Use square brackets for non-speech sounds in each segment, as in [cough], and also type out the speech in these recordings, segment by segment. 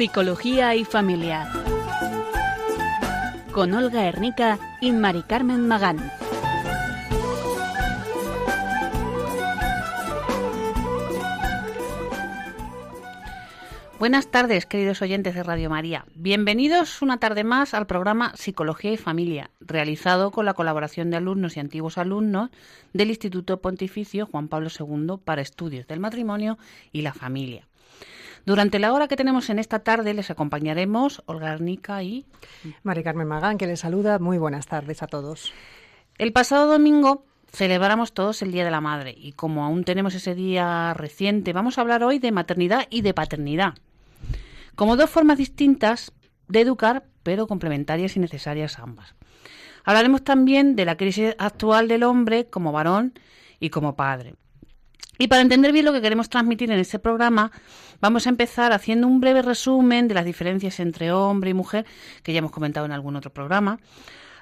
Psicología y Familia. Con Olga Hernica y Mari Carmen Magán. Buenas tardes, queridos oyentes de Radio María. Bienvenidos una tarde más al programa Psicología y Familia, realizado con la colaboración de alumnos y antiguos alumnos del Instituto Pontificio Juan Pablo II para Estudios del Matrimonio y la Familia. Durante la hora que tenemos en esta tarde les acompañaremos Olga Arnica y Mari Carmen Magán, que les saluda. Muy buenas tardes a todos. El pasado domingo celebramos todos el Día de la Madre y como aún tenemos ese día reciente, vamos a hablar hoy de maternidad y de paternidad como dos formas distintas de educar, pero complementarias y necesarias ambas. Hablaremos también de la crisis actual del hombre como varón y como padre. Y para entender bien lo que queremos transmitir en este programa, vamos a empezar haciendo un breve resumen de las diferencias entre hombre y mujer, que ya hemos comentado en algún otro programa,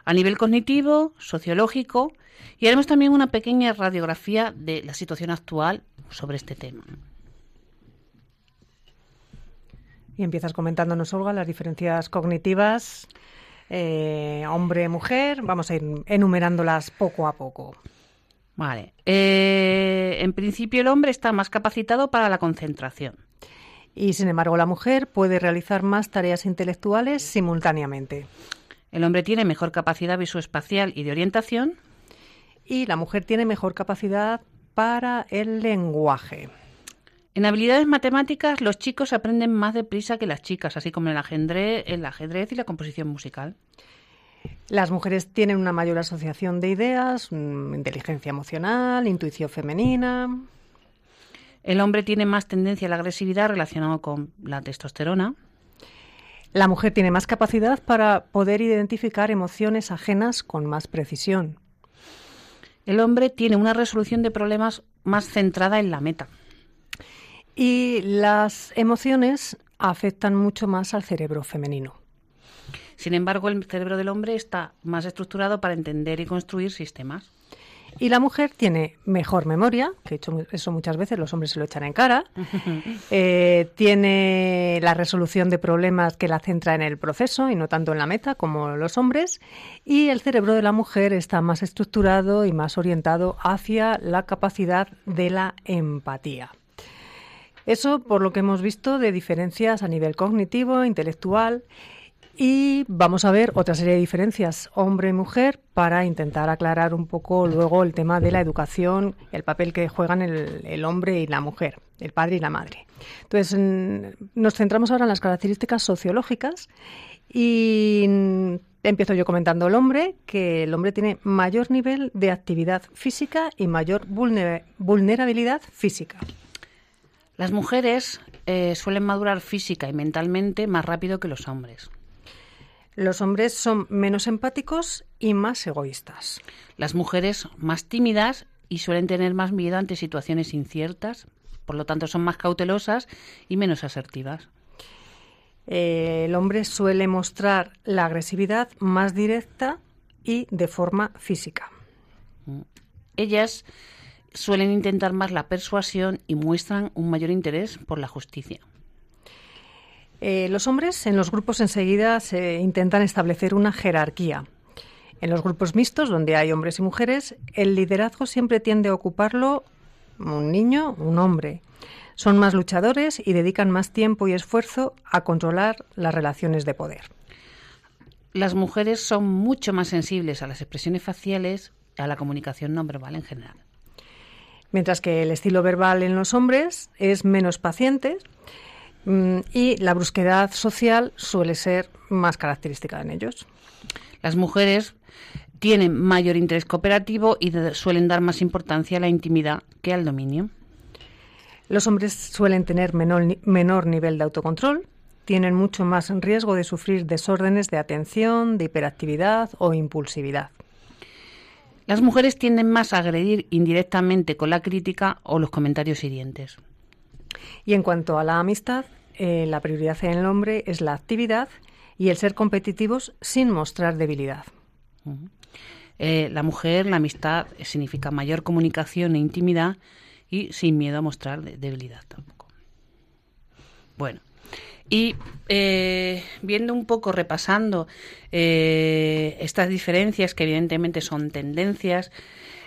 a nivel cognitivo, sociológico, y haremos también una pequeña radiografía de la situación actual sobre este tema. Y empiezas comentándonos, Olga, las diferencias cognitivas eh, hombre-mujer. Vamos a ir enumerándolas poco a poco. Vale. Eh, en principio el hombre está más capacitado para la concentración. Y sin embargo la mujer puede realizar más tareas intelectuales simultáneamente. El hombre tiene mejor capacidad visoespacial y de orientación. Y la mujer tiene mejor capacidad para el lenguaje. En habilidades matemáticas los chicos aprenden más deprisa que las chicas, así como en el ajedrez, el ajedrez y la composición musical. Las mujeres tienen una mayor asociación de ideas, mm, inteligencia emocional, intuición femenina. El hombre tiene más tendencia a la agresividad relacionada con la testosterona. La mujer tiene más capacidad para poder identificar emociones ajenas con más precisión. El hombre tiene una resolución de problemas más centrada en la meta. Y las emociones afectan mucho más al cerebro femenino. Sin embargo, el cerebro del hombre está más estructurado para entender y construir sistemas. Y la mujer tiene mejor memoria, que hecho eso muchas veces los hombres se lo echan en cara. [laughs] Eh, tiene la resolución de problemas que la centra en el proceso y no tanto en la meta como los hombres. Y el cerebro de la mujer está más estructurado y más orientado hacia la capacidad de la empatía. Eso por lo que hemos visto de diferencias a nivel cognitivo, intelectual y vamos a ver otra serie de diferencias hombre y mujer para intentar aclarar un poco luego el tema de la educación, el papel que juegan el, hombre y la mujer, el padre y la madre. Entonces, nos centramos ahora en las características sociológicas y empiezo yo comentando el hombre, que el hombre tiene mayor nivel de actividad física y mayor vulnerabilidad física. Las mujeres eh, suelen madurar física y mentalmente más rápido que los hombres. Los hombres son menos empáticos y más egoístas. Las mujeres más tímidas y suelen tener más miedo ante situaciones inciertas, por lo tanto son más cautelosas y menos asertivas. Eh, el hombre suele mostrar la agresividad más directa y de forma física. Mm. Ellas suelen intentar más la persuasión y muestran un mayor interés por la justicia. Eh, los hombres en los grupos enseguida se intentan establecer una jerarquía. En los grupos mixtos, donde hay hombres y mujeres, el liderazgo siempre tiende a ocuparlo un niño, un hombre. Son más luchadores y dedican más tiempo y esfuerzo a controlar las relaciones de poder. Las mujeres son mucho más sensibles a las expresiones faciales, a la comunicación no verbal en general mientras que el estilo verbal en los hombres es menos paciente y la brusquedad social suele ser más característica en ellos. Las mujeres tienen mayor interés cooperativo y suelen dar más importancia a la intimidad que al dominio. Los hombres suelen tener menor, menor nivel de autocontrol, tienen mucho más riesgo de sufrir desórdenes de atención, de hiperactividad o impulsividad. Las mujeres tienden más a agredir indirectamente con la crítica o los comentarios hirientes. Y en cuanto a la amistad, eh, la prioridad en el hombre es la actividad y el ser competitivos sin mostrar debilidad. Eh, la mujer, la amistad significa mayor comunicación e intimidad y sin miedo a mostrar debilidad tampoco. Bueno, Y eh, viendo un poco, repasando estas diferencias, que evidentemente son tendencias,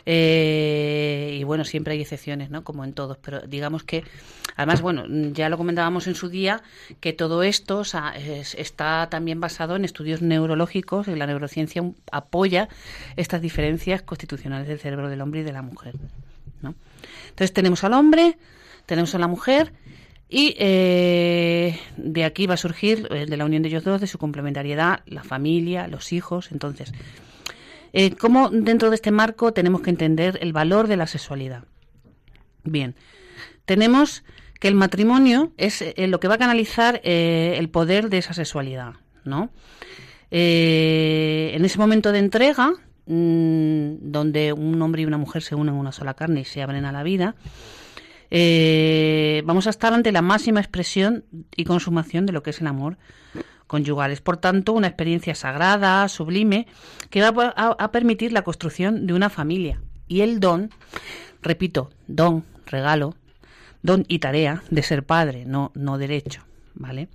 eh, y bueno, siempre hay excepciones, ¿no? Como en todos, pero digamos que, además, bueno, ya lo comentábamos en su día, que todo esto está también basado en estudios neurológicos y la neurociencia apoya estas diferencias constitucionales del cerebro del hombre y de la mujer, ¿no? Entonces tenemos al hombre, tenemos a la mujer y eh, de aquí va a surgir, de la unión de ellos dos, de su complementariedad, la familia, los hijos. Entonces, eh, ¿cómo dentro de este marco tenemos que entender el valor de la sexualidad? Bien, tenemos que el matrimonio es eh, lo que va a canalizar el poder de esa sexualidad, ¿no? en ese momento de entrega, mm, donde un hombre y una mujer se unen en una sola carne y se abren a la vida, eh, vamos a estar ante la máxima expresión y consumación de lo que es el amor conyugal. Es, por tanto, una experiencia sagrada, sublime, que va a, permitir la construcción de una familia. Y el don, repito, don, regalo, don y tarea de ser padre, no, no derecho, ¿vale?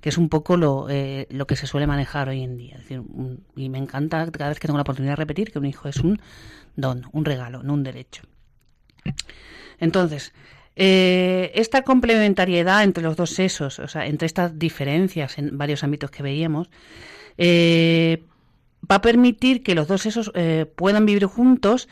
Que es un poco lo, eh, lo que se suele manejar hoy en día. y me encanta cada vez que tengo la oportunidad de repetir que un hijo es un don, un regalo, no un derecho. Entonces, eh, esta complementariedad entre los dos sexos, o sea, entre estas diferencias en varios ámbitos que veíamos, eh, va a permitir que los dos sexos eh, puedan vivir juntos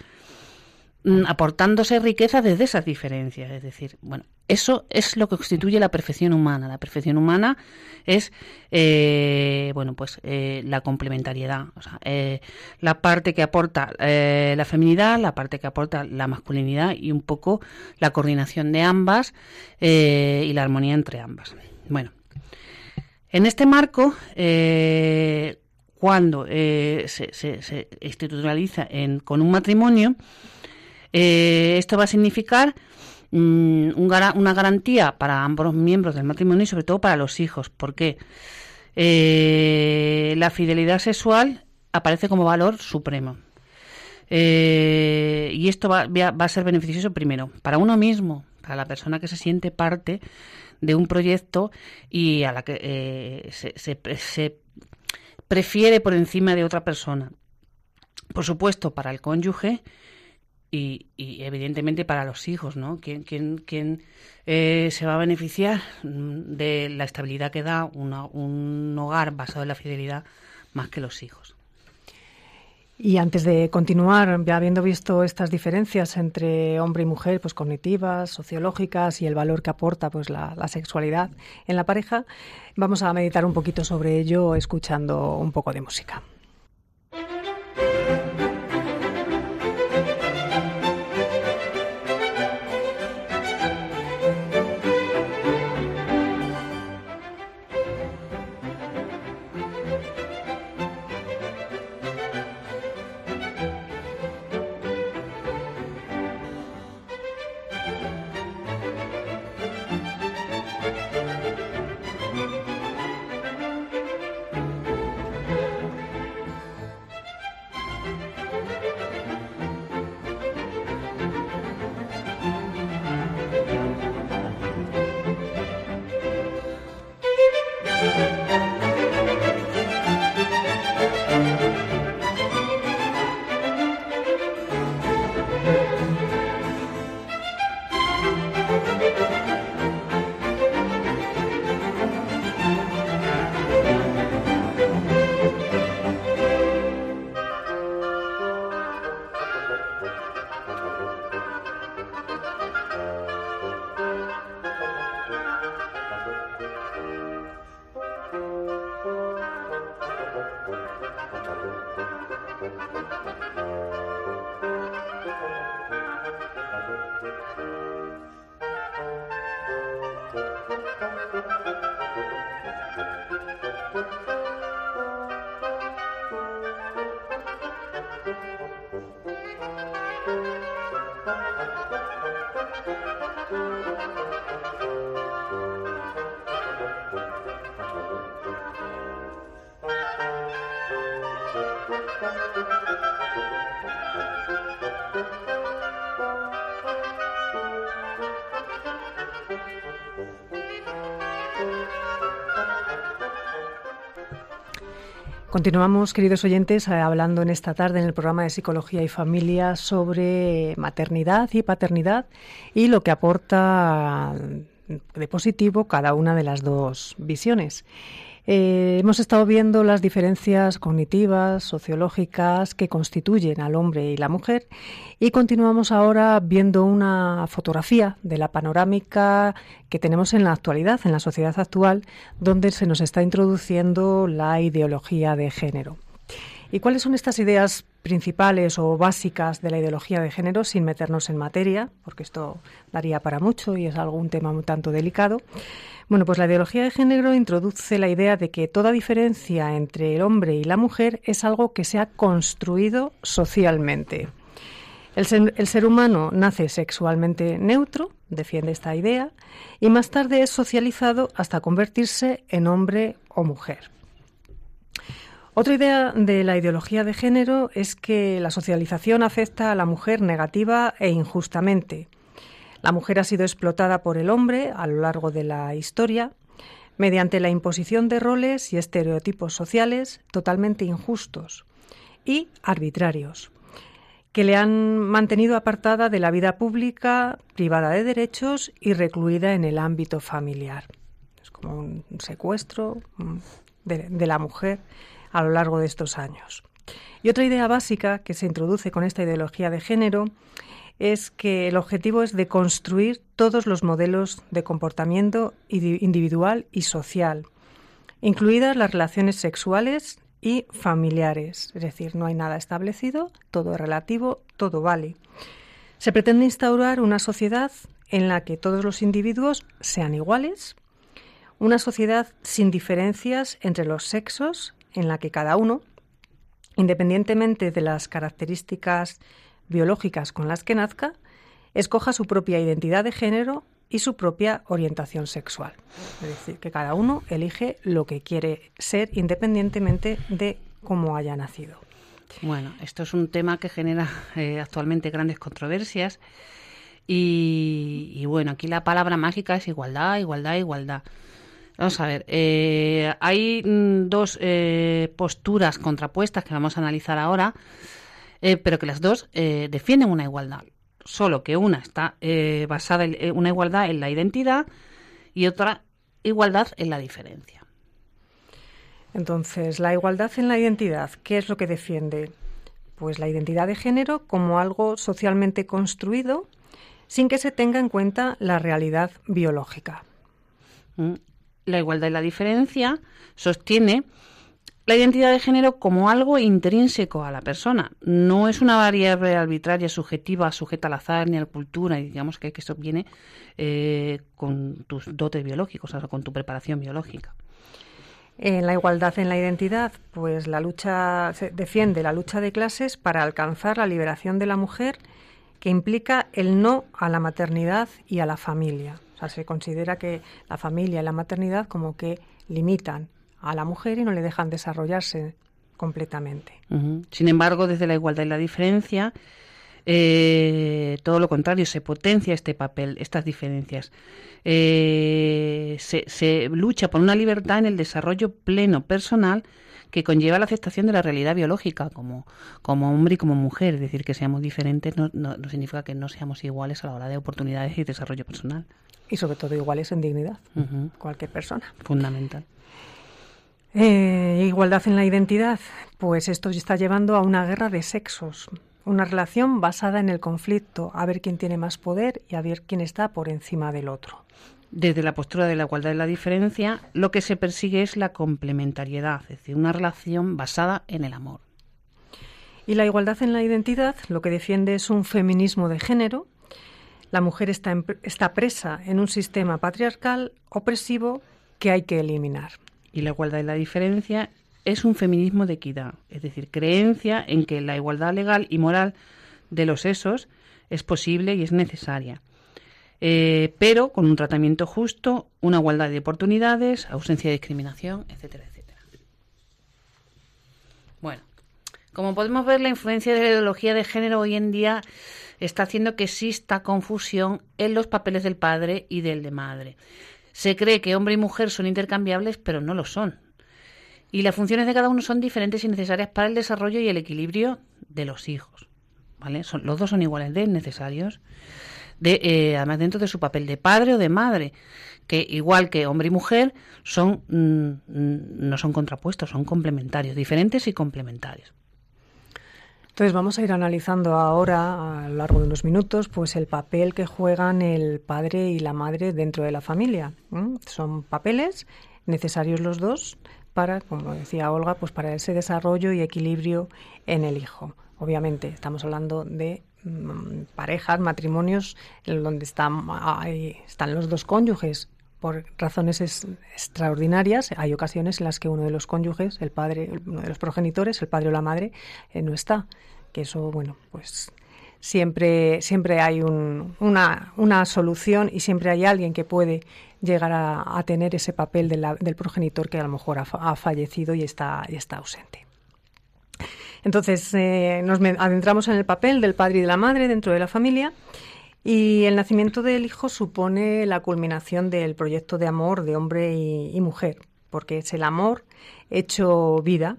Mm, aportándose riqueza desde esas diferencias. Es decir, bueno, eso es lo que constituye la perfección humana. La perfección humana es, eh, bueno, pues eh, la complementariedad, o sea, eh, la parte que aporta la feminidad, la parte que aporta la masculinidad y un poco la coordinación de ambas y la armonía entre ambas. Bueno, en este marco, cuando se, se, institucionaliza en, con un matrimonio, eh, esto va a significar mm, una garantía para ambos miembros del matrimonio y sobre todo para los hijos. porque eh, la fidelidad sexual aparece como valor supremo. Eh, y esto va, a ser beneficioso primero para uno mismo, para la persona que se siente parte de un proyecto y a la que se, se prefiere por encima de otra persona. Por supuesto, para el cónyuge y, evidentemente para los hijos, ¿no? ¿Quién, quién, eh, se va a beneficiar de la estabilidad que da un hogar basado en la fidelidad más que los hijos? Y antes de continuar, ya habiendo visto estas diferencias entre hombre y mujer, pues cognitivas, sociológicas y el valor que aporta pues la sexualidad en la pareja, vamos a meditar un poquito sobre ello escuchando un poco de música. Continuamos, queridos oyentes, eh, hablando en esta tarde en el programa de Psicología y Familia sobre maternidad y paternidad y lo que aporta de positivo cada una de las dos visiones. Eh, hemos estado viendo las diferencias cognitivas, sociológicas que constituyen al hombre y la mujer y continuamos ahora viendo una fotografía de la panorámica que tenemos en la actualidad, en la sociedad actual, donde se nos está introduciendo la ideología de género. ¿Y cuáles son estas ideas principales o básicas de la ideología de género sin meternos en materia? Porque esto daría para mucho y es algún tema un tanto delicado. Bueno, pues la ideología de género introduce la idea de que toda diferencia entre el hombre y la mujer es algo que se ha construido socialmente. El ser, el ser, humano nace sexualmente neutro, defiende esta idea, y más tarde es socializado hasta convertirse en hombre o mujer. Otra idea de la ideología de género es que la socialización afecta a la mujer negativa e injustamente. La mujer ha sido explotada por el hombre a lo largo de la historia mediante la imposición de roles y estereotipos sociales totalmente injustos y arbitrarios, que le han mantenido apartada de la vida pública, privada de derechos y recluida en el ámbito familiar. Es como un secuestro mm, de, de la mujer a lo largo de estos años. Y otra idea básica que se introduce con esta ideología de género es que el objetivo es de construir todos los modelos de comportamiento individual y social, incluidas las relaciones sexuales y familiares. Es decir, no hay nada establecido, todo es relativo, todo vale. Se pretende instaurar una sociedad en la que todos los individuos sean iguales, una sociedad sin diferencias entre los sexos en la que cada uno, independientemente de las características biológicas con las que nazca, escoja su propia identidad de género y su propia orientación sexual. Es decir, que cada uno elige lo que quiere ser independientemente de cómo haya nacido. Bueno, esto es un tema que genera eh, actualmente grandes controversias y, y, bueno, aquí la palabra mágica es igualdad, igualdad, igualdad. Vamos a ver, eh, hay mm, dos eh, posturas contrapuestas que vamos a analizar ahora, eh, pero que las dos defienden una igualdad. Solo que una está basada en una igualdad en la identidad y otra igualdad en la diferencia. Entonces, la igualdad en la identidad, ¿qué es lo que defiende? Pues la identidad de género como algo socialmente construido sin que se tenga en cuenta la realidad biológica. La igualdad y la diferencia sostiene la identidad de género como algo intrínseco a la persona. No es una variable arbitraria, subjetiva, sujeta al azar ni a la cultura, y digamos que, que eso viene eh, con tus dotes biológicos, o sea, con tu preparación biológica. En la igualdad en la identidad, pues la lucha se defiende la lucha de clases para alcanzar la liberación de la mujer, que implica el no a la maternidad y a la familia se considera que la familia y la maternidad como que limitan a la mujer y no le dejan desarrollarse completamente. Sin embargo, desde la igualdad y la diferencia, eh, todo lo contrario, se potencia este papel, estas diferencias. Eh, se, se, lucha por una libertad en el desarrollo pleno personal que conlleva la aceptación de la realidad biológica como, como hombre y como mujer. Es decir, que seamos diferentes no, no, no significa que no seamos iguales a la hora de oportunidades y desarrollo personal y sobre todo iguales en dignidad, cualquier persona. Fundamental. Eh, igualdad en la identidad, pues esto está llevando a una guerra de sexos, una relación basada en el conflicto, a ver quién tiene más poder y a ver quién está por encima del otro. Desde la postura de la igualdad y la diferencia, lo que se persigue es la complementariedad, es decir, una relación basada en el amor. Y la igualdad en la identidad lo que defiende es un feminismo de género la mujer está, presa en un sistema patriarcal opresivo que hay que eliminar. Y la igualdad y la diferencia es un feminismo de equidad, es decir, creencia en que la igualdad legal y moral de los sexos es posible y es necesaria, eh, pero con un tratamiento justo, una igualdad de oportunidades, ausencia de discriminación, etcétera, etcétera. Bueno, como podemos ver, la influencia de la ideología de género hoy en día está haciendo que exista confusión en los papeles del padre y del de madre. Se cree que hombre y mujer son intercambiables, pero no lo son. Y las funciones de cada uno son diferentes y necesarias para el desarrollo y el equilibrio de los hijos. ¿Vale? Los dos son iguales de necesarios. Eh, además, dentro de su papel de padre o de madre, que igual que hombre y mujer, son, mm, no son contrapuestos, son complementarios, diferentes y complementarios. Entonces vamos a ir analizando ahora, a lo largo de unos minutos, pues el papel que juegan el padre y la madre dentro de la familia. Son papeles necesarios los dos para, como decía Olga, pues para ese desarrollo y equilibrio en el hijo. Obviamente estamos hablando de mm, parejas, matrimonios, donde están, están los dos cónyuges por razones extraordinarias. Hay ocasiones en las que uno de los cónyuges, el padre, uno de los progenitores, el padre o la madre, eh, no está. Que eso, bueno, pues siempre, siempre hay una, una, solución y siempre hay alguien que puede llegar a, tener ese papel del progenitor que a lo mejor ha, fallecido y está, y está ausente. Entonces, eh, nos adentramos en el papel del padre y de la madre dentro de la familia y el nacimiento del hijo supone la culminación del proyecto de amor de hombre y, mujer, porque es el amor hecho vida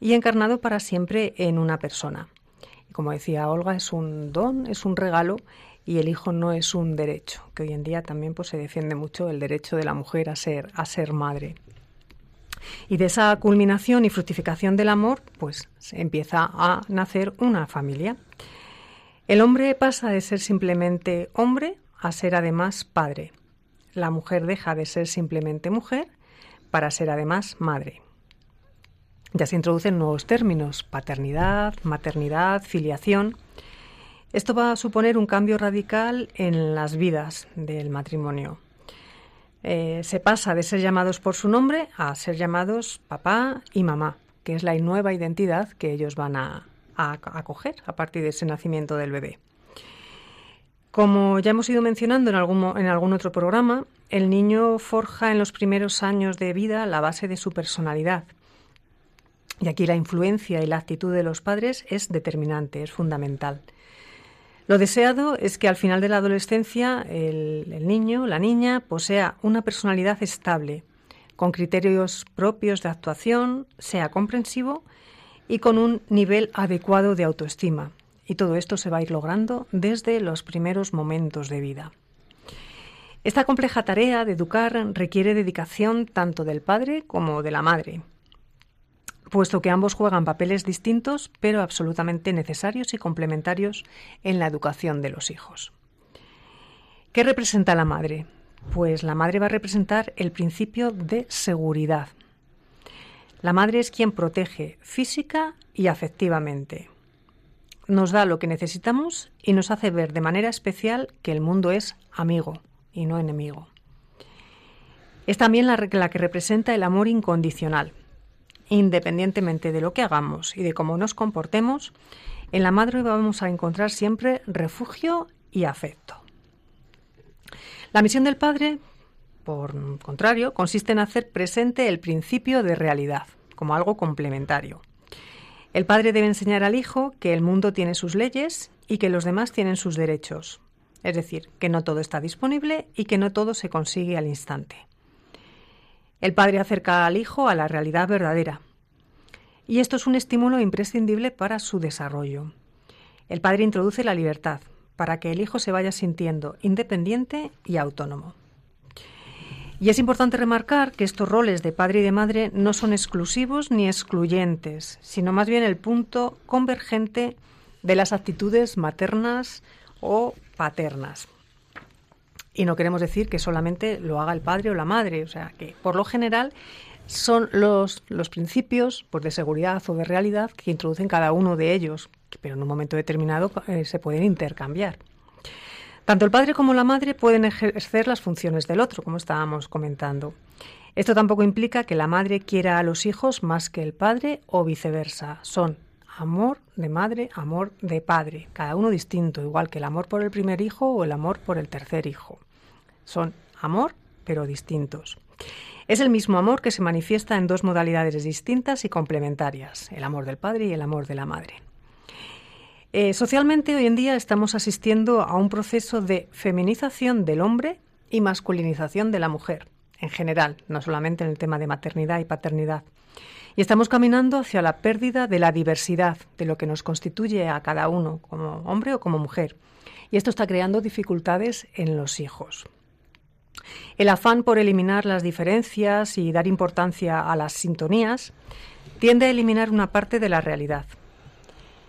y encarnado para siempre en una persona. Y como decía Olga, es un don, es un regalo y el hijo no es un derecho, que hoy en día también pues, se defiende mucho el derecho de la mujer a ser, a ser madre. Y de esa culminación y fructificación del amor, pues empieza a nacer una familia. El hombre pasa de ser simplemente hombre a ser además padre. La mujer deja de ser simplemente mujer para ser además madre. Ya se introducen nuevos términos, paternidad, maternidad, filiación. Esto va a suponer un cambio radical en las vidas del matrimonio. Eh, se pasa de ser llamados por su nombre a ser llamados papá y mamá, que es la nueva identidad que ellos van a, a acoger a partir de ese nacimiento del bebé. Como ya hemos ido mencionando en algún, en algún otro programa, el niño forja en los primeros años de vida la base de su personalidad. Y aquí la influencia y la actitud de los padres es determinante, es fundamental. Lo deseado es que al final de la adolescencia el, niño, la niña, posea una personalidad estable, con criterios propios de actuación, sea comprensivo y con un nivel adecuado de autoestima. Y todo esto se va a ir logrando desde los primeros momentos de vida. Esta compleja tarea de educar requiere dedicación tanto del padre como de la madre, puesto que ambos juegan papeles distintos pero absolutamente necesarios y complementarios en la educación de los hijos. ¿Qué representa la madre? Pues la madre va a representar el principio de seguridad, la madre es quien protege física y afectivamente. Nos da lo que necesitamos y nos hace ver de manera especial que el mundo es amigo y no enemigo. Es también la, que representa el amor incondicional. Independientemente de lo que hagamos y de cómo nos comportemos, en la madre vamos a encontrar siempre refugio y afecto. La misión del padre por contrario, consiste en hacer presente el principio de realidad, como algo complementario. El padre debe enseñar al hijo que el mundo tiene sus leyes y que los demás tienen sus derechos, es decir, que no todo está disponible y que no todo se consigue al instante. El padre acerca al hijo a la realidad verdadera, y esto es un estímulo imprescindible para su desarrollo. El padre introduce la libertad, para que el hijo se vaya sintiendo independiente y autónomo. Y es importante remarcar que estos roles de padre y de madre no son exclusivos ni excluyentes, sino más bien el punto convergente de las actitudes maternas o paternas. Y no queremos decir que solamente lo haga el padre o la madre, o sea, que por lo general son los, los principios pues, de seguridad o de realidad que introducen cada uno de ellos, pero en un momento determinado eh, se pueden intercambiar. Tanto el padre como la madre pueden ejercer las funciones del otro, como estábamos comentando. Esto tampoco implica que la madre quiera a los hijos más que el padre o viceversa. Son amor de madre, amor de padre, cada uno distinto, igual que el amor por el primer hijo o el amor por el tercer hijo. Son amor, pero distintos. Es el mismo amor que se manifiesta en dos modalidades distintas y complementarias, el amor del padre y el amor de la madre. Eh, socialmente hoy en día estamos asistiendo a un proceso de feminización del hombre y masculinización de la mujer, en general, no solamente en el tema de maternidad y paternidad. Y estamos caminando hacia la pérdida de la diversidad, de lo que nos constituye a cada uno, como hombre o como mujer. Y esto está creando dificultades en los hijos. El afán por eliminar las diferencias y dar importancia a las sintonías tiende a eliminar una parte de la realidad.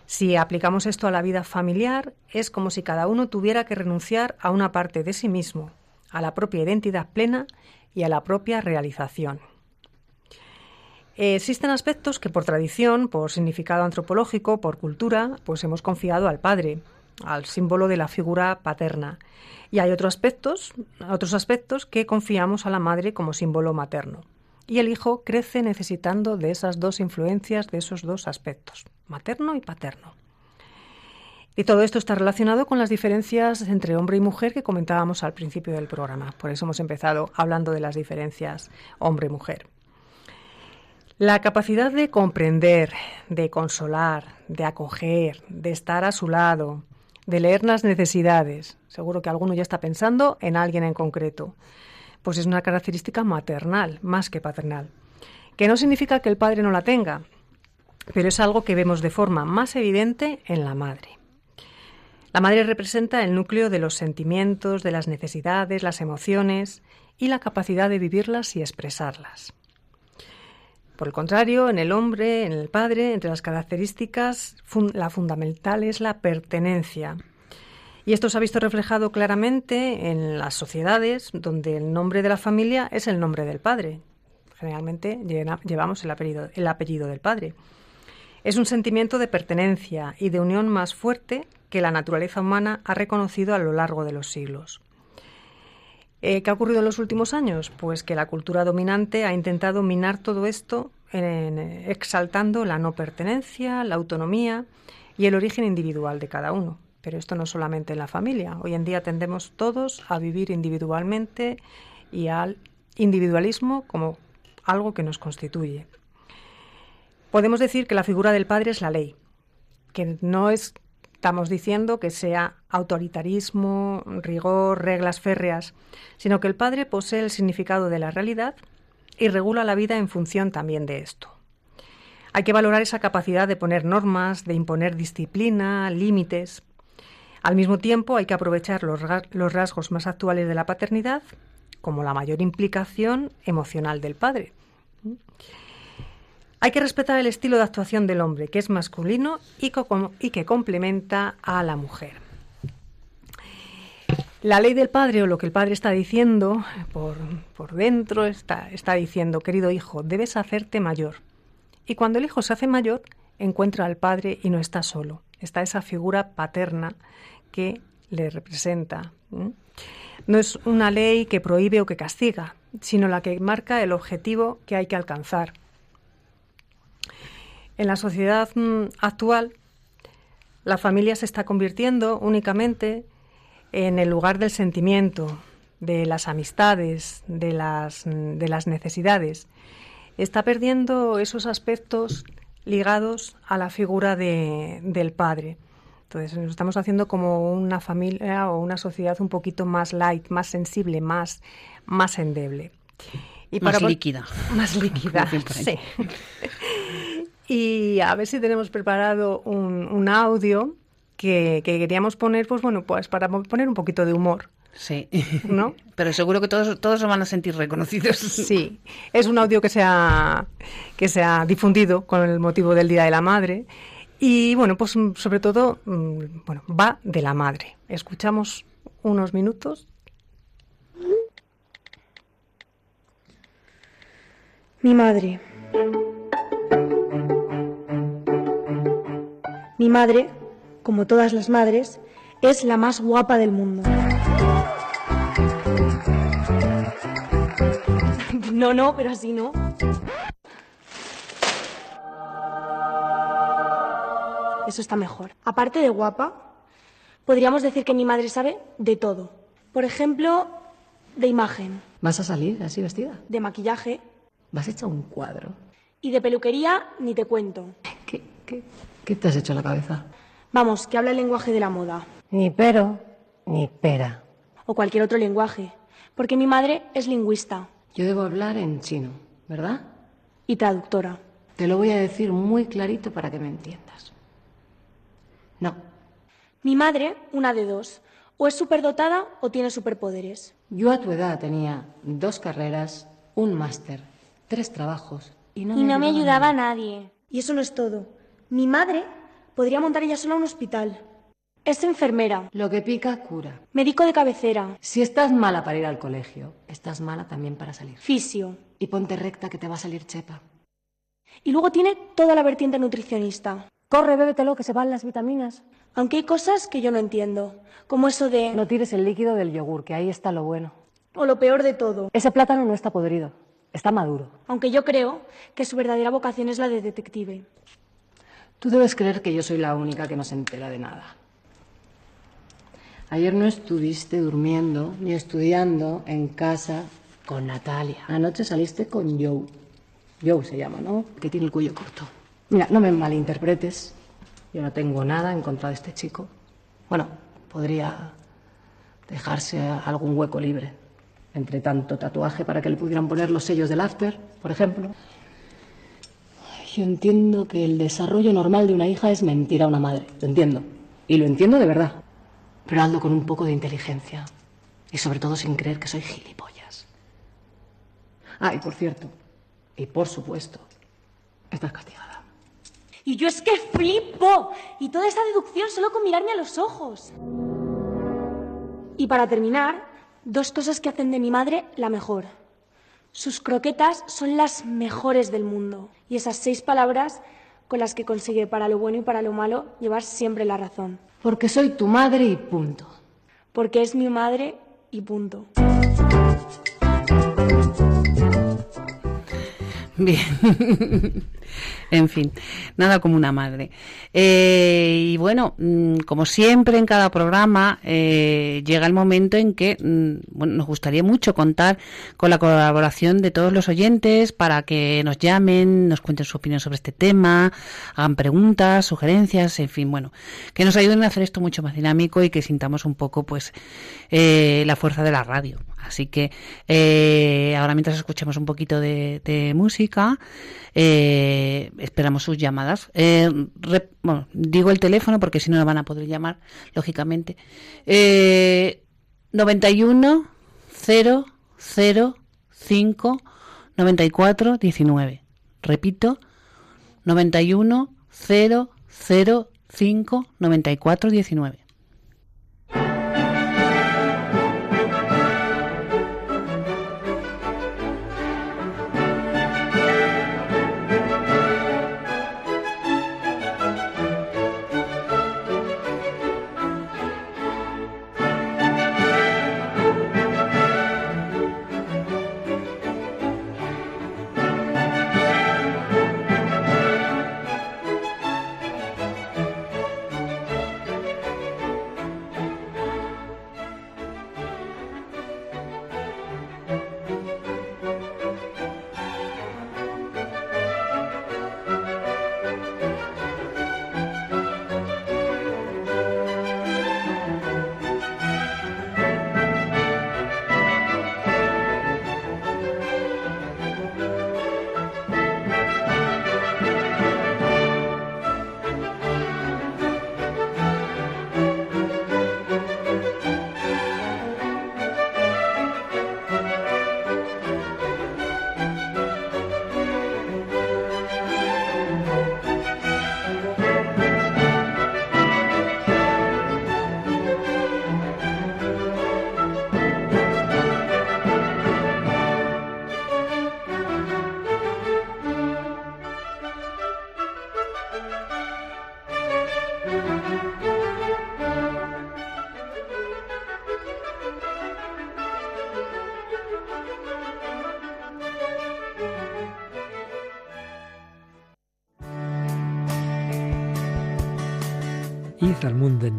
Si aplicamos esto a la vida familiar, es como si cada uno tuviera que renunciar a una parte de sí mismo, a la propia identidad plena y a la propia realización. Existen aspectos que por tradición, por significado antropológico, por cultura, pues hemos confiado al padre, al símbolo de la figura paterna. Y hay otros aspectos, otros aspectos que confiamos a la madre como símbolo materno. Y el hijo crece necesitando de esas dos influencias, de esos dos aspectos, materno y paterno. Y todo esto está relacionado con las diferencias entre hombre y mujer que comentábamos al principio del programa. Por eso hemos empezado hablando de las diferencias hombre-mujer. La capacidad de comprender, de consolar, de acoger, de estar a su lado, de leer las necesidades. Seguro que alguno ya está pensando en alguien en concreto. Pues es una característica maternal, más que paternal. Que no significa que el padre no la tenga, pero es algo que vemos de forma más evidente en la madre. La madre representa el núcleo de los sentimientos, de las necesidades, las emociones y la capacidad de vivirlas y expresarlas. Por el contrario, en el hombre, en el padre, entre las características, la fundamental es la pertenencia. Y esto se ha visto reflejado claramente en las sociedades donde el nombre de la familia es el nombre del padre. Generalmente llevamos el apellido, el apellido del padre. Es un sentimiento de pertenencia y de unión más fuerte que la naturaleza humana ha reconocido a lo largo de los siglos. Eh, ¿Qué ha ocurrido en los últimos años? Pues que la cultura dominante ha intentado minar todo esto exaltando la no pertenencia, la autonomía y el origen individual de cada uno. Pero esto no solamente en la familia. Hoy en día tendemos todos a vivir individualmente y al individualismo como algo que nos constituye. Podemos decir que la figura del padre es la ley, que no es estamos diciendo que sea autoritarismo, rigor, reglas férreas, sino que el padre posee el significado de la realidad y regula la vida en función también de esto. Hay que valorar esa capacidad de poner normas, de imponer disciplina, límites. Al mismo tiempo hay que aprovechar los, rasgos más actuales de la paternidad, como la mayor implicación emocional del padre. Hay que respetar el estilo de actuación del hombre, que es masculino y, que complementa a la mujer. La ley del padre o lo que el padre está diciendo por, por dentro está, está diciendo, querido hijo, debes hacerte mayor. Y cuando el hijo se hace mayor, encuentra al padre y no está solo. Está esa figura paterna que le representa. No es una ley que prohíbe o que castiga, sino la que marca el objetivo que hay que alcanzar, en la sociedad mm, actual, la familia se está convirtiendo únicamente en el lugar del sentimiento, de las amistades, de las, de las necesidades. Está perdiendo esos aspectos ligados a la figura de, del padre. Entonces nos estamos haciendo como una familia o una sociedad un poquito más light, más sensible, más, más endeble. Y más líquida. [laughs] Más líquida, sí. y a ver si tenemos preparado un, audio que, queríamos poner, pues bueno, pues para poner un poquito de humor. Sí, ¿no? [laughs] Pero seguro que todos, todos se van a sentir reconocidos. Sí, es un audio que se, ha, que se ha difundido con el motivo del Día de la Madre y bueno, pues sobre todo, mm, bueno, va de la madre. Escuchamos unos minutos. Mi madre. Mi madre, como todas las madres, es la más guapa del mundo. No, no, pero así no. Eso está mejor. Aparte de guapa, podríamos decir que mi madre sabe de todo. Por ejemplo, de imagen. ¿Vas a salir así vestida? De maquillaje. ¿Vas hecha un cuadro? Y de peluquería ni te cuento. ¿Qué, qué, ¿Qué te has hecho en la cabeza? Vamos, que habla el lenguaje de la moda. Ni pero, ni pera. O cualquier otro lenguaje. Porque mi madre es lingüista. Yo debo hablar en chino, ¿verdad? Y traductora. Te lo voy a decir muy clarito para que me entiendas. No. Mi madre, una de dos, o es superdotada o tiene superpoderes. Yo a tu edad tenía dos carreras, un máster, tres trabajos y no, y me, no me ayudaba ayudaba nadie. Y eso no es todo. Mi madre podría montar ella sola un hospital. Es enfermera, Lo que pica, cura. médico de cabecera, Si estás mala para ir al colegio, estás mala también para salir. fisio. Y ponte recta que te va a salir chepa. Y luego tiene toda la vertiente nutricionista. Corre, bébetelo, que se van las vitaminas. Aunque hay cosas que yo no entiendo, como eso de... No tires el líquido del yogur, que ahí está lo bueno. o lo peor de todo. Ese plátano no está podrido, está maduro. Aunque yo creo que su verdadera vocación es la de detective. Tú debes creer que yo soy la única que no se entera de nada. Ayer no estuviste durmiendo ni estudiando en casa con Natalia. Anoche saliste con Joe. Joe se llama, ¿no? Que tiene el cuello corto. Mira, no me malinterpretes. Yo no tengo nada en contra de este chico. Bueno, podría dejarse algún hueco libre. Entre tanto tatuaje para que le pudieran poner los sellos del after, por ejemplo. Yo entiendo que el desarrollo normal de una hija es mentir a una madre. Lo entiendo. Y lo entiendo de verdad. Pero hazlo con un poco de inteligencia. Y sobre todo sin creer que soy gilipollas. Ah, y por cierto. Y por supuesto. Estás castigada. Y yo es que flipo. Y toda esa deducción solo con mirarme a los ojos. Y para terminar, dos cosas que hacen de mi madre la mejor. Sus croquetas son las mejores del mundo. Y esas seis palabras con las que consigue para lo bueno y para lo malo llevar siempre la razón. Porque soy tu madre y punto. Porque es mi madre y punto. Bien. [laughs] en fin, nada como una madre. Eh, y bueno, mm, como siempre en cada programa, eh, llega el momento en que mm, bueno, nos gustaría mucho contar con la colaboración de todos los oyentes para que nos llamen, nos cuenten su opinión sobre este tema, hagan preguntas, sugerencias, en fin, bueno, que nos ayuden a hacer esto mucho más dinámico y que sintamos un poco, pues, eh, la fuerza de la radio. Así que eh, ahora mientras escuchemos un poquito de, de música, eh, esperamos sus llamadas. Eh, re- bueno, digo el teléfono porque si no no van a poder llamar, lógicamente. Eh, 91 0 0 5 94 19. Repito, 91 0 0 5 94 19.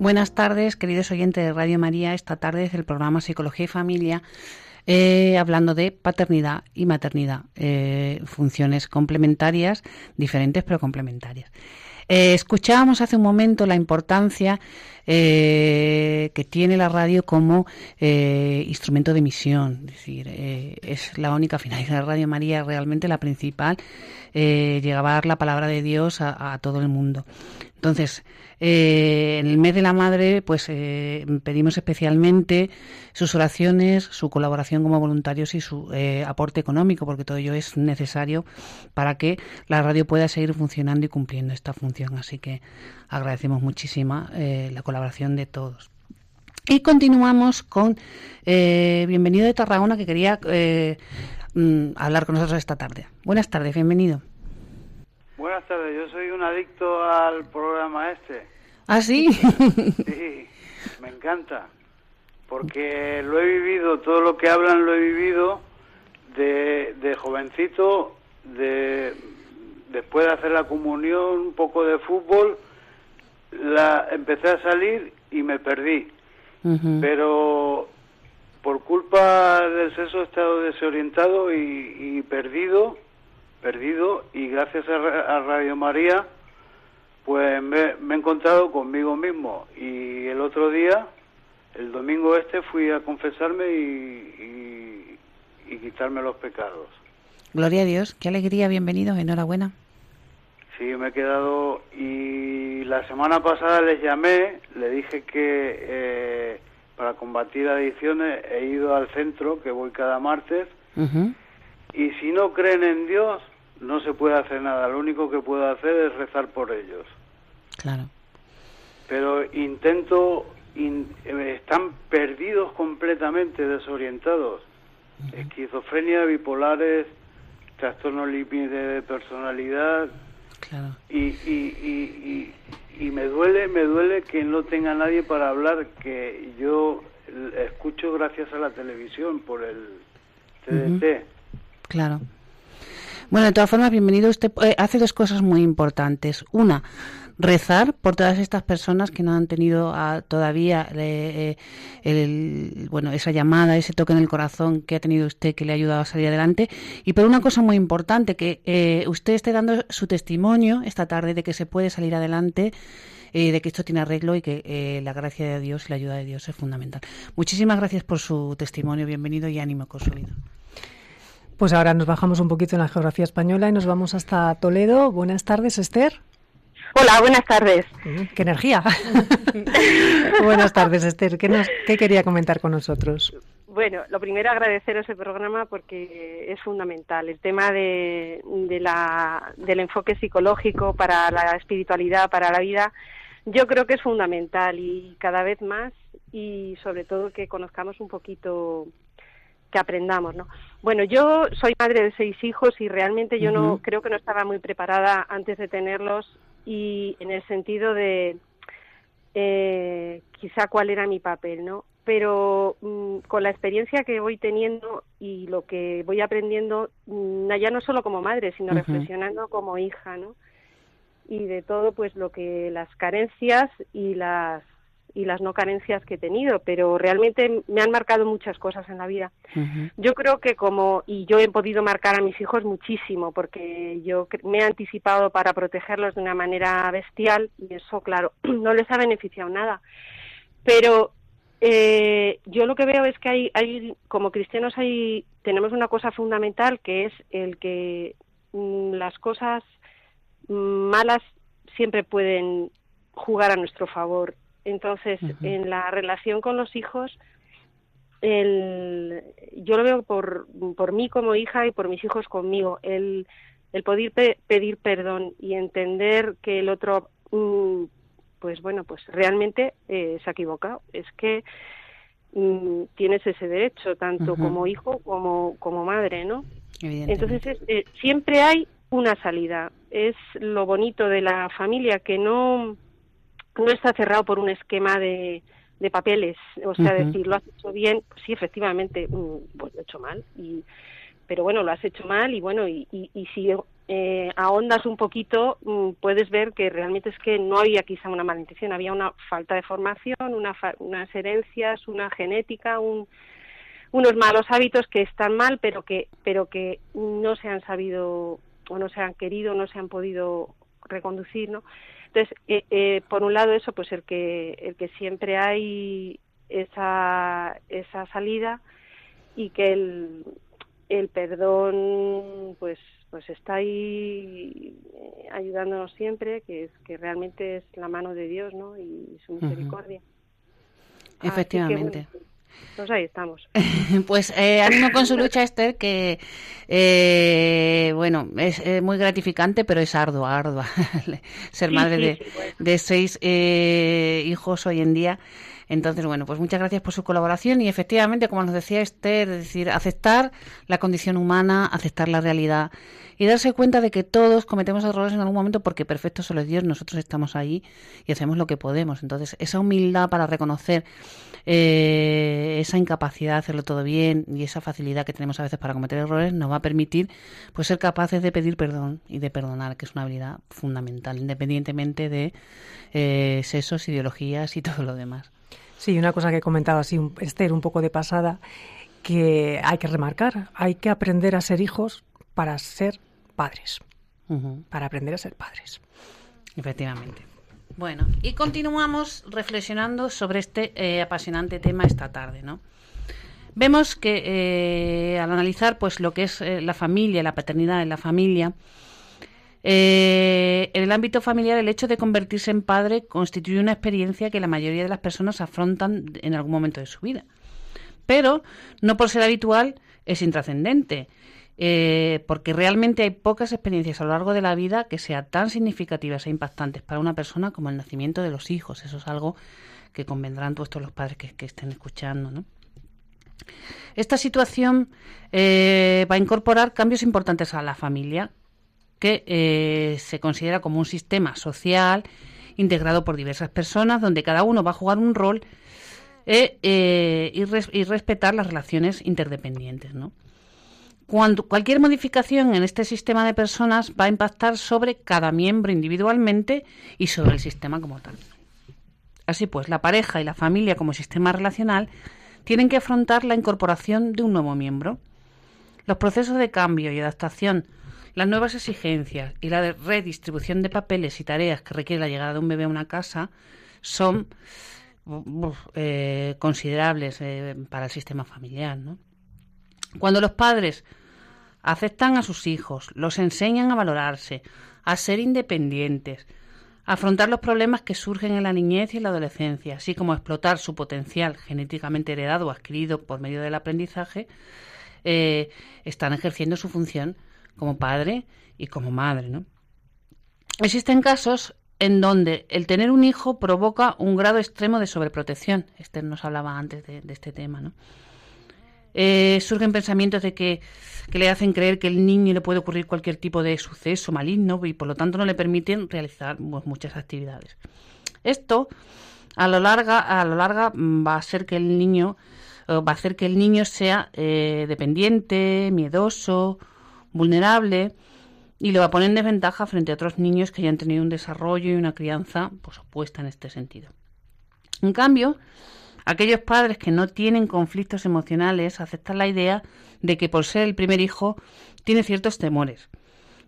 Buenas tardes, queridos oyentes de Radio María. Esta tarde es el programa Psicología y Familia, eh, hablando de paternidad y maternidad, eh, funciones complementarias, diferentes pero complementarias. Eh, escuchábamos hace un momento la importancia eh, que tiene la radio como eh, instrumento de emisión. Es decir, es la única finalidad de Radio María, realmente la principal, llevar la palabra de Dios a todo el mundo. Entonces, eh, en el mes de la madre, pues eh, pedimos especialmente sus oraciones, su colaboración como voluntarios y su eh, aporte económico, porque todo ello es necesario para que la radio pueda seguir funcionando y cumpliendo esta función. Así que agradecemos muchísima la colaboración de todos. Y continuamos con Bienvenido de Tarragona, que quería mm, hablar con nosotros esta tarde. Buenas tardes, bienvenido. Buenas tardes, yo soy un adicto al programa este. ¿Ah, sí? [laughs] sí, me encanta, porque lo he vivido, todo lo que hablan lo he vivido de, de jovencito, de después de hacer la comunión, un poco de fútbol, la empecé a salir y me perdí. Pero por culpa del sexo he estado desorientado y, y perdido perdido y gracias a, Radio María pues me, he encontrado conmigo mismo y el otro día, el domingo este, fui a confesarme y, y, quitarme los pecados. Gloria a Dios, qué alegría, bienvenido, enhorabuena. Sí, me he quedado y la semana pasada les llamé, le dije que eh, para combatir adicciones he ido al centro, que voy cada martes, y si no creen en Dios, no se puede hacer nada. Lo único que puedo hacer es rezar por ellos. Claro. Pero intento, eh, están perdidos completamente, desorientados. Esquizofrenia, bipolares, trastorno límite de personalidad. Claro. Y, y, y, y, me duele, me duele que no tenga nadie para hablar, que yo escucho gracias a la televisión por el TDT. Claro. Bueno, de todas formas, bienvenido. Usted eh, hace dos cosas muy importantes. Una, rezar por todas estas personas que no han tenido ah, todavía eh, el, bueno esa llamada, ese toque en el corazón que ha tenido usted que le ha ayudado a salir adelante. Y por una cosa muy importante, que eh, usted esté dando su testimonio esta tarde de que se puede salir adelante. de que esto tiene arreglo y que la gracia de Dios y la ayuda de Dios es fundamental. Muchísimas gracias por su testimonio. Bienvenido y ánimo con su vida. Pues ahora nos bajamos un poquito en la geografía española y nos vamos hasta Toledo. Buenas tardes, Esther. Hola, buenas tardes. ¡Qué energía! [laughs] buenas tardes, Esther. ¿Qué, ¿Qué quería comentar con nosotros? Bueno, lo primero agradeceros el programa porque es fundamental. El tema de, de la, del enfoque psicológico para la espiritualidad, para la vida, yo creo que es fundamental y cada vez más y sobre todo que conozcamos un poquito que aprendamos, ¿no? Bueno, yo soy madre de seis hijos y realmente yo no creo que no estaba muy preparada antes de tenerlos y en el sentido de eh, quizá cuál era mi papel, ¿no? Pero mm, con la experiencia que voy teniendo y lo que voy aprendiendo, mm, ya no solo como madre, sino reflexionando como hija, ¿no? Y de todo, pues lo que las carencias y las y las no carencias que he tenido, pero realmente me han marcado muchas cosas en la vida. Yo creo que como, y yo he podido marcar a mis hijos muchísimo, porque yo me he anticipado para protegerlos de una manera bestial y eso, claro, [clears throat] no les ha beneficiado nada. Pero eh, yo lo que veo es que hay, hay, como cristianos hay, tenemos una cosa fundamental que es el que mm, las cosas malas siempre pueden jugar a nuestro favor entonces, en la relación con los hijos, el, yo lo veo por, por mí como hija y por mis hijos conmigo, el, el poder pedir perdón y entender que el otro mm, pues bueno, pues realmente eh, se ha equivocado. Es que mm, tienes ese derecho, tanto como hijo como, como madre, ¿no? Entonces, eh, siempre hay una salida. Es lo bonito de la familia, que no, no está cerrado por un esquema de, de papeles. O sea, decir, lo has hecho bien, pues sí, efectivamente, mm, pues lo he hecho mal. Y, pero bueno, lo has hecho mal y bueno, y, y, y si eh, ahondas un poquito, mm, puedes ver que realmente es que no había quizá una malintención, había una falta de formación, una unas herencias, una genética, un, unos malos hábitos que están mal, pero que, pero que no se han sabido o no se han querido, no se han podido reconducir, ¿no? Entonces, eh, eh, por un lado eso, pues el que, el que siempre hay esa, esa salida y que el, el perdón, pues, pues está ahí ayudándonos siempre, que es que realmente es la mano de Dios, ¿no? Y su misericordia. Efectivamente. Pues ahí estamos. [laughs] pues eh, ánimo con su lucha, Esther, que eh, bueno, es muy gratificante, pero es ardua, ardua [laughs] ser madre de, de, seis eh, hijos hoy en día. Entonces, bueno, pues muchas gracias por su colaboración y efectivamente, como nos decía Esther, es decir, aceptar la condición humana, aceptar la realidad y darse cuenta de que todos cometemos errores en algún momento porque perfecto solo es Dios, nosotros estamos ahí y hacemos lo que podemos. Entonces, esa humildad para reconocer eh, esa incapacidad de hacerlo todo bien y esa facilidad que tenemos a veces para cometer errores nos va a permitir pues ser capaces de pedir perdón y de perdonar, que es una habilidad fundamental, independientemente de eh, sesos, ideologías y todo lo demás. Sí, una cosa que he comentado así, Esther, un poco de pasada, que hay que remarcar, hay que aprender a ser hijos para ser padres, para aprender a ser padres. Efectivamente. Bueno, y continuamos reflexionando sobre este eh, apasionante tema esta tarde, ¿no? Vemos que eh, al analizar pues lo que es eh, la familia, la paternidad en la familia, en el ámbito familiar el hecho de convertirse en padre constituye una experiencia que la mayoría de las personas afrontan en algún momento de su vida. Pero no por ser habitual es intrascendente eh, porque realmente hay pocas experiencias a lo largo de la vida que sean tan significativas e impactantes para una persona como el nacimiento de los hijos. Eso es algo que convendrán todos los padres que, estén escuchando. ¿no? Esta situación eh, va a incorporar cambios importantes a la familia, que eh, se considera como un sistema social integrado por diversas personas, donde cada uno va a jugar un rol y, y respetar las relaciones interdependientes. Cuando, cualquier modificación en este sistema de personas va a impactar sobre cada miembro individualmente y sobre el sistema como tal. Así pues, la pareja y la familia como sistema relacional tienen que afrontar la incorporación de un nuevo miembro. Los procesos de cambio y adaptación, las nuevas exigencias y la redistribución de papeles y tareas que requiere la llegada de un bebé a una casa son eh, considerables eh, para el sistema familiar. ¿no? Cuando los padres aceptan a sus hijos, los enseñan a valorarse, a ser independientes, a afrontar los problemas que surgen en la niñez y en la adolescencia, así como a explotar su potencial genéticamente heredado o adquirido por medio del aprendizaje, eh, están ejerciendo su función como padre y como madre. ¿no? Existen casos en donde el tener un hijo provoca un grado extremo de sobreprotección. Esther nos hablaba antes de, este tema, ¿no? Eh, surgen pensamientos de que, le hacen creer que el niño le puede ocurrir cualquier tipo de suceso maligno y por lo tanto no le permiten realizar pues, muchas actividades. Esto a lo larga a lo larga mm, va a hacer que el niño va a hacer que el niño sea eh, dependiente, miedoso, vulnerable y lo va a poner en desventaja frente a otros niños que ya han tenido un desarrollo y una crianza pues opuesta en este sentido. En cambio, Aquellos padres que no tienen conflictos emocionales aceptan la idea de que por ser el primer hijo tiene ciertos temores,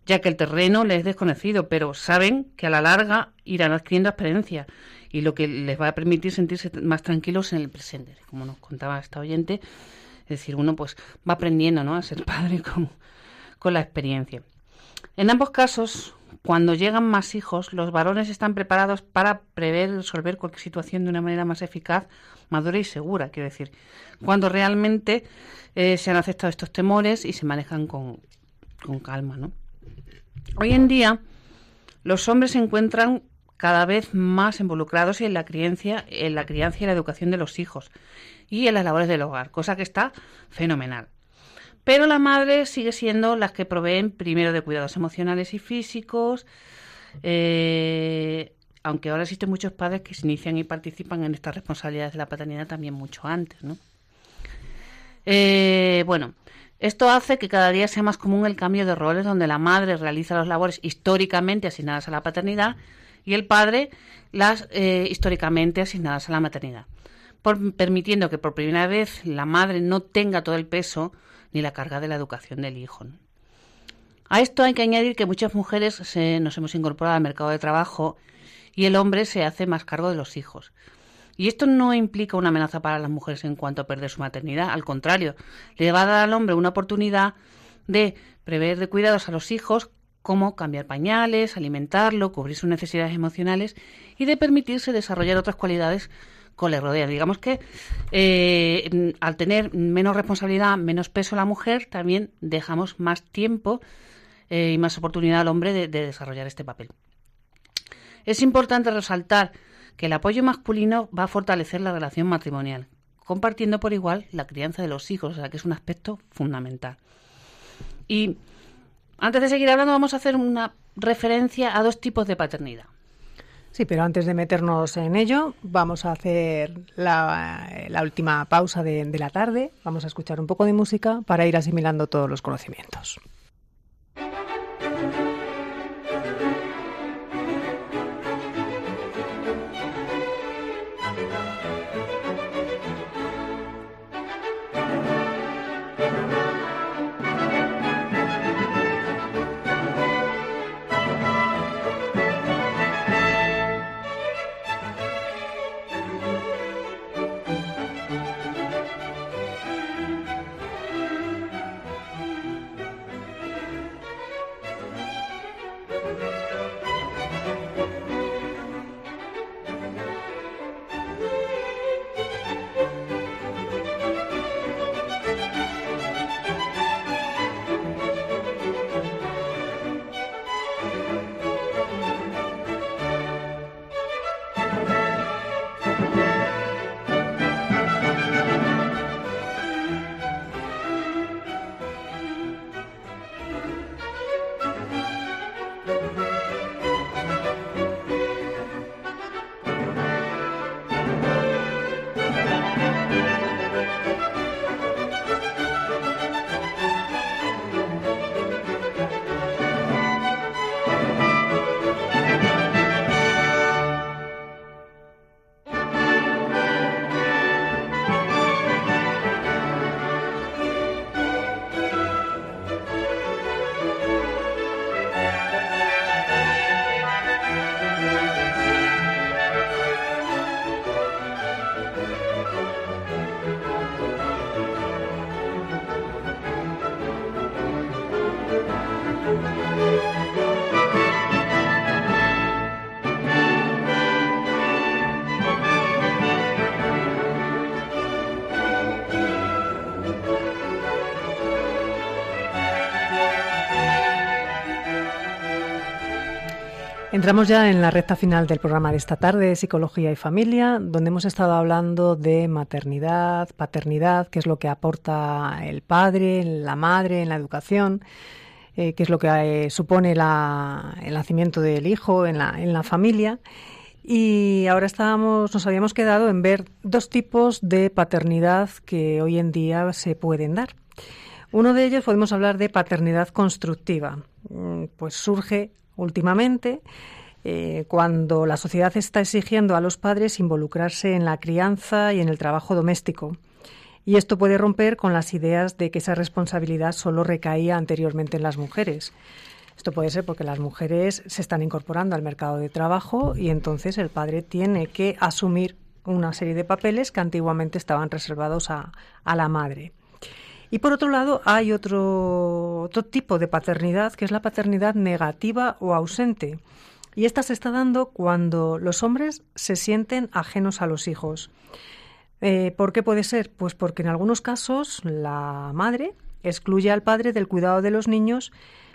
ya que el terreno les es desconocido, pero saben que a la larga irán adquiriendo experiencia y lo que les va a permitir sentirse más tranquilos en el presente, como nos contaba esta oyente, es decir, uno pues va aprendiendo ¿no? a ser padre [laughs] con, con la experiencia. En ambos casos, cuando llegan más hijos, los varones están preparados para prever y resolver cualquier situación de una manera más eficaz madura y segura, quiero decir, cuando realmente eh, se han aceptado estos temores y se manejan con, calma, ¿no? Hoy en día, los hombres se encuentran cada vez más involucrados en la crianza, en la crianza y la educación de los hijos y en las labores del hogar, cosa que está fenomenal. Pero la madre sigue siendo las que proveen primero de cuidados emocionales y físicos, eh, aunque ahora existen muchos padres que se inician y participan en estas responsabilidades de la paternidad también mucho antes, ¿no? Eh, bueno, esto hace que cada día sea más común el cambio de roles donde la madre realiza las labores históricamente asignadas a la paternidad y el padre las eh, históricamente asignadas a la maternidad, permitiendo que por primera vez la madre no tenga todo el peso ni la carga de la educación del hijo. A esto hay que añadir que muchas mujeres nos hemos incorporado al mercado de trabajo y el hombre se hace más cargo de los hijos. Y esto no implica una amenaza para las mujeres en cuanto a perder su maternidad, al contrario, le va a dar al hombre una oportunidad de prever de cuidados a los hijos, como cambiar pañales, alimentarlo, cubrir sus necesidades emocionales y de permitirse desarrollar otras cualidades le rodean. Digamos que eh, al tener menos responsabilidad, menos peso la mujer, también dejamos más tiempo eh, y más oportunidad al hombre de desarrollar este papel. Es importante resaltar que el apoyo masculino va a fortalecer la relación matrimonial, compartiendo por igual la crianza de los hijos, o sea que es un aspecto fundamental. Y antes de seguir hablando, vamos a hacer una referencia a dos tipos de paternidad. Sí, pero antes de meternos en ello, vamos a hacer la, última pausa de la tarde. Vamos a escuchar un poco de música para ir asimilando todos los conocimientos. Entramos ya en la recta final del programa de esta tarde, Psicología y Familia, donde hemos estado hablando de maternidad, paternidad, qué es lo que aporta el padre, la madre en la educación, eh, qué es lo que eh, supone el nacimiento del hijo en la, en la familia. Y ahora estábamos, nos habíamos quedado en ver dos tipos de paternidad que hoy en día se pueden dar. Uno de ellos podemos hablar de paternidad constructiva. Mm, pues surge últimamente, eh, cuando la sociedad está exigiendo a los padres involucrarse en la crianza y en el trabajo doméstico. Y esto puede romper con las ideas de que esa responsabilidad solo recaía anteriormente en las mujeres. Esto puede ser porque las mujeres se están incorporando al mercado de trabajo y entonces el padre tiene que asumir una serie de papeles que antiguamente estaban reservados a la madre. Y por otro lado, hay otro, otro tipo de paternidad, que es la paternidad negativa o ausente. Y esta se está dando cuando los hombres se sienten ajenos a los hijos. Eh, ¿Por qué puede ser? Pues porque en algunos casos la madre excluye al padre del cuidado de los niños,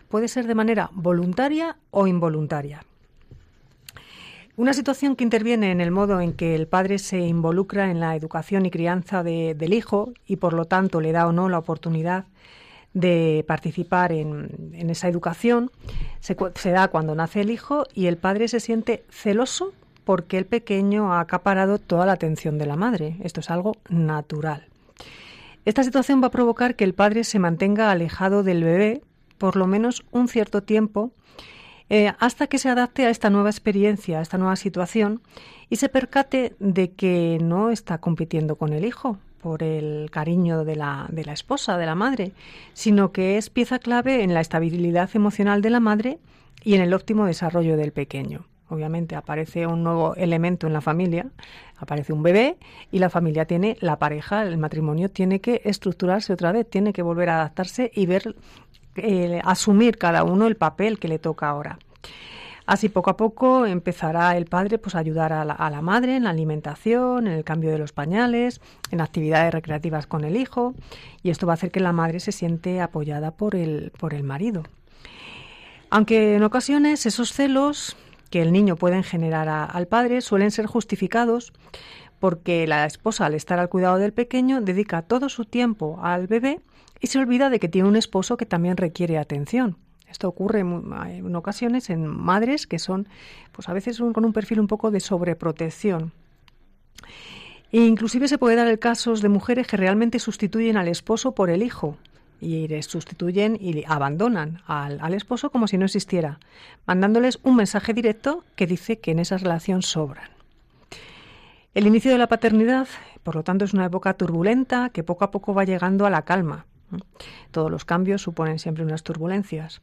puede ser de manera voluntaria o involuntaria. Una situación que interviene en el modo en que el padre se involucra en la educación y crianza del hijo y por lo tanto le da o no la oportunidad de participar en, esa educación se, da cuando nace el hijo y el padre se siente celoso porque el pequeño ha acaparado toda la atención de la madre. Esto es algo natural. Esta situación va a provocar que el padre se mantenga alejado del bebé por lo menos un cierto tiempo eh, hasta que se adapte a esta nueva experiencia, a esta nueva situación y se percate de que no está compitiendo con el hijo por el cariño de la, de la esposa, de la madre, sino que es pieza clave en la estabilidad emocional de la madre y en el óptimo desarrollo del pequeño. Obviamente aparece un nuevo elemento en la familia, aparece un bebé y la familia tiene la pareja, el matrimonio tiene que estructurarse otra vez, tiene que volver a adaptarse y ver asumir cada uno el papel que le toca ahora. Así poco a poco empezará el padre pues, a ayudar a la, madre en la alimentación, en el cambio de los pañales, en actividades recreativas con el hijo y esto va a hacer que la madre se siente apoyada por el, por el marido. Aunque en ocasiones esos celos que el niño puede generar al padre suelen ser justificados porque la esposa al estar al cuidado del pequeño dedica todo su tiempo al bebé y se olvida de que tiene un esposo que también requiere atención. Esto ocurre en ocasiones en madres que son, pues a veces con un perfil un poco de sobreprotección. E inclusive se puede dar el caso de mujeres que realmente sustituyen al esposo por el hijo y le sustituyen y abandonan al, esposo como si no existiera, mandándoles un mensaje directo que dice que en esa relación sobran. El inicio de la paternidad, por lo tanto, es una época turbulenta que poco a poco va llegando a la calma. Todos los cambios suponen siempre unas turbulencias.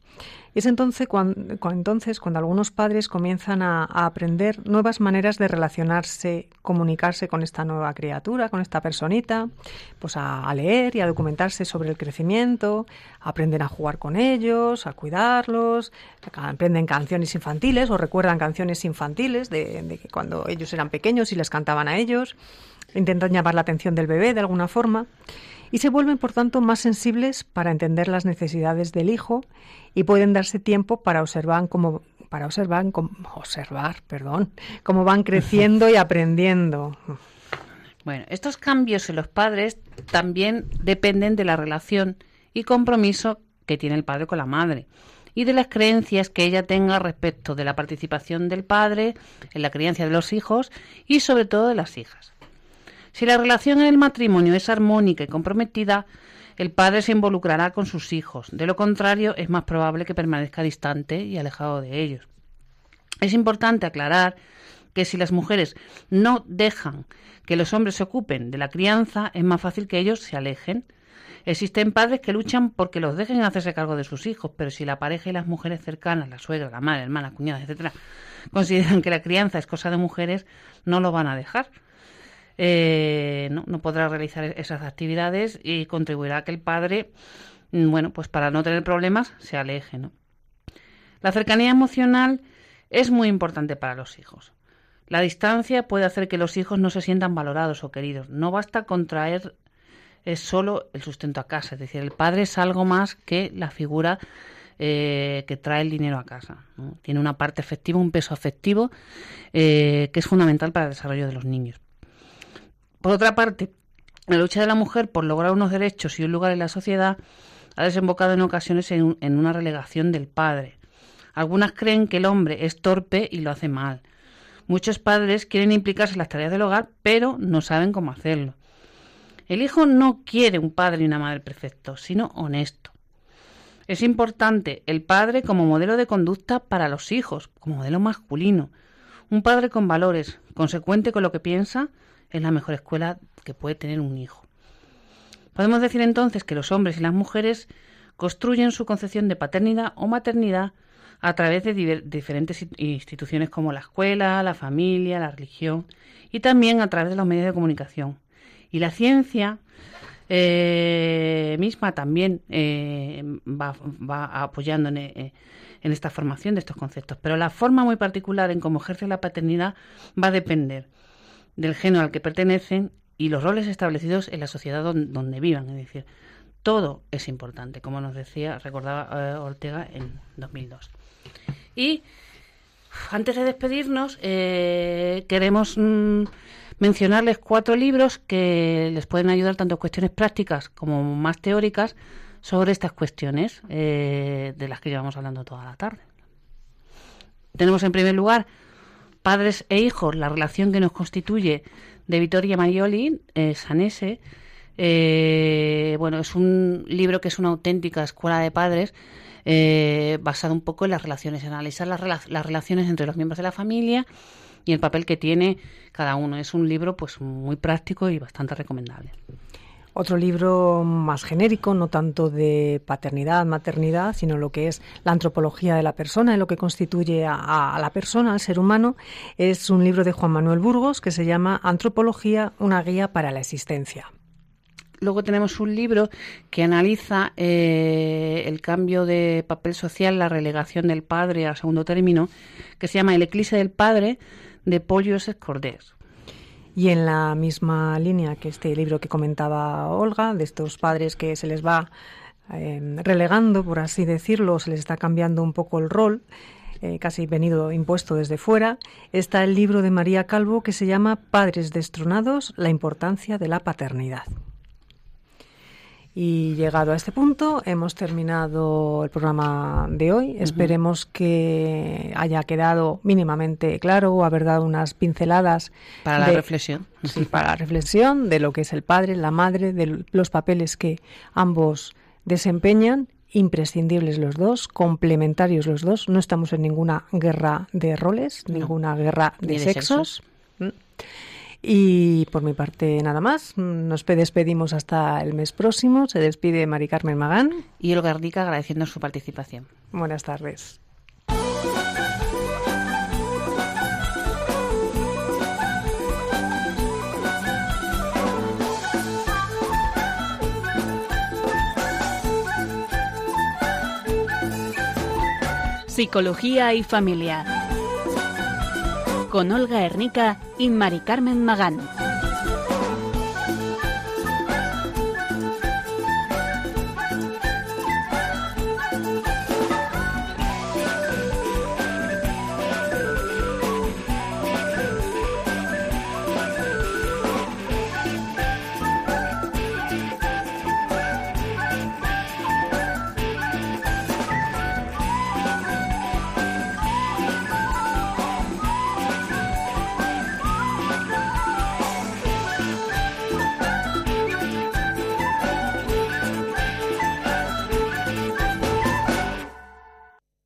Y es entonces cuando, algunos padres comienzan a, aprender nuevas maneras de relacionarse, comunicarse con esta nueva criatura, con esta personita, pues a, leer y a documentarse sobre el crecimiento, aprenden a jugar con ellos, a cuidarlos, aprenden canciones infantiles o recuerdan canciones infantiles de, de cuando ellos eran pequeños y les cantaban a ellos, intentan llamar la atención del bebé de alguna forma y se vuelven, por tanto, más sensibles para entender las necesidades del hijo y pueden darse tiempo para observar cómo para observar, observar, perdón, cómo van [laughs] creciendo y aprendiendo. Bueno, estos cambios en los padres también dependen de la relación y compromiso que tiene el padre con la madre y de las creencias que ella tenga respecto de la participación del padre en la crianza de los hijos y sobre todo de las hijas. Si la relación en el matrimonio es armónica y comprometida, el padre se involucrará con sus hijos. De lo contrario, es más probable que permanezca distante y alejado de ellos. Es importante aclarar que si las mujeres no dejan que los hombres se ocupen de la crianza, es más fácil que ellos se alejen. Existen padres que luchan porque los dejen hacerse cargo de sus hijos, pero si la pareja y las mujeres cercanas, la suegra, la madre, hermana, cuñada, etcétera, consideran que la crianza es cosa de mujeres, no lo van a dejar. Eh, no, podrá realizar esas actividades y contribuirá a que el padre, mm, bueno, pues para no tener problemas, se aleje. ¿no? La cercanía emocional es muy importante para los hijos. La distancia puede hacer que los hijos no se sientan valorados o queridos. No basta con traer es solo el sustento a casa, es decir, el padre es algo más que la figura eh, que trae el dinero a casa. Tiene una parte efectiva, un peso afectivo eh, que es fundamental para el desarrollo de los niños. Por otra parte, la lucha de la mujer por lograr unos derechos y un lugar en la sociedad ha desembocado en ocasiones en, una relegación del padre. Algunas creen que el hombre es torpe y lo hace mal. Muchos padres quieren implicarse en las tareas del hogar, pero no saben cómo hacerlo. El hijo no quiere un padre y una madre perfectos, sino honesto. Es importante el padre como modelo de conducta para los hijos, como modelo masculino. Un padre con valores, consecuente con lo que piensa es la mejor escuela que puede tener un hijo. Podemos decir entonces que los hombres y las mujeres construyen su concepción de paternidad o maternidad a través de diferentes instituciones como la escuela, la familia, la religión y también a través de los medios de comunicación. Y la ciencia eh, misma también eh, va, apoyando eh, en, esta formación de estos conceptos, pero la forma muy particular en cómo ejerce la paternidad va a depender del género al que pertenecen y los roles establecidos en la sociedad donde, vivan. Es decir, todo es importante, como nos decía, recordaba eh, Ortega en 2002. Y Antes de despedirnos, eh, queremos mm, mencionarles cuatro libros que les pueden ayudar tanto cuestiones prácticas como más teóricas sobre estas cuestiones eh, de las que llevamos hablando toda la tarde. Tenemos en primer lugar Padres e Hijos, la relación que nos constituye de Vittoria Marioli, eh, Sanese. Eh, bueno, es un libro que es una auténtica escuela de padres eh, basado un poco en las relaciones, analizar las, las relaciones entre los miembros de la familia y el papel que tiene cada uno. Es un libro pues muy práctico y bastante recomendable. Otro libro más genérico, no tanto de paternidad, maternidad, sino lo que es la antropología de la persona, en lo que constituye a, la persona, al ser humano, es un libro de Juan Manuel Burgos que se llama Antropología, una guía para la existencia. Luego tenemos un libro que analiza eh, el cambio de papel social, la relegación del padre a segundo término, que se llama El eclipse del padre, de Paul Joseph. Y en la misma línea que este libro que comentaba Olga, de estos padres que se les va eh, relegando, por así decirlo, se les está cambiando un poco el rol, eh, casi venido impuesto desde fuera, está el libro de María Calvo que se llama Padres destronados, la importancia de la paternidad. Y llegado a este punto, hemos terminado el programa de hoy. Uh -huh. Esperemos que haya quedado mínimamente claro o haber dado unas pinceladas. Para la de, reflexión. Sí, para la reflexión de lo que es el padre, la madre, de los papeles que ambos desempeñan. Imprescindibles los dos, complementarios los dos. No estamos en ninguna guerra de roles, no. ninguna guerra de, de sexos. sexos. Y por mi parte nada más. Nos despedimos hasta el mes próximo. Se despide Mari Carmen Magán. Y Olga Ardica agradeciendo su participación. Buenas tardes. Psicología y familia con Olga Hernica y Mari Carmen Magán.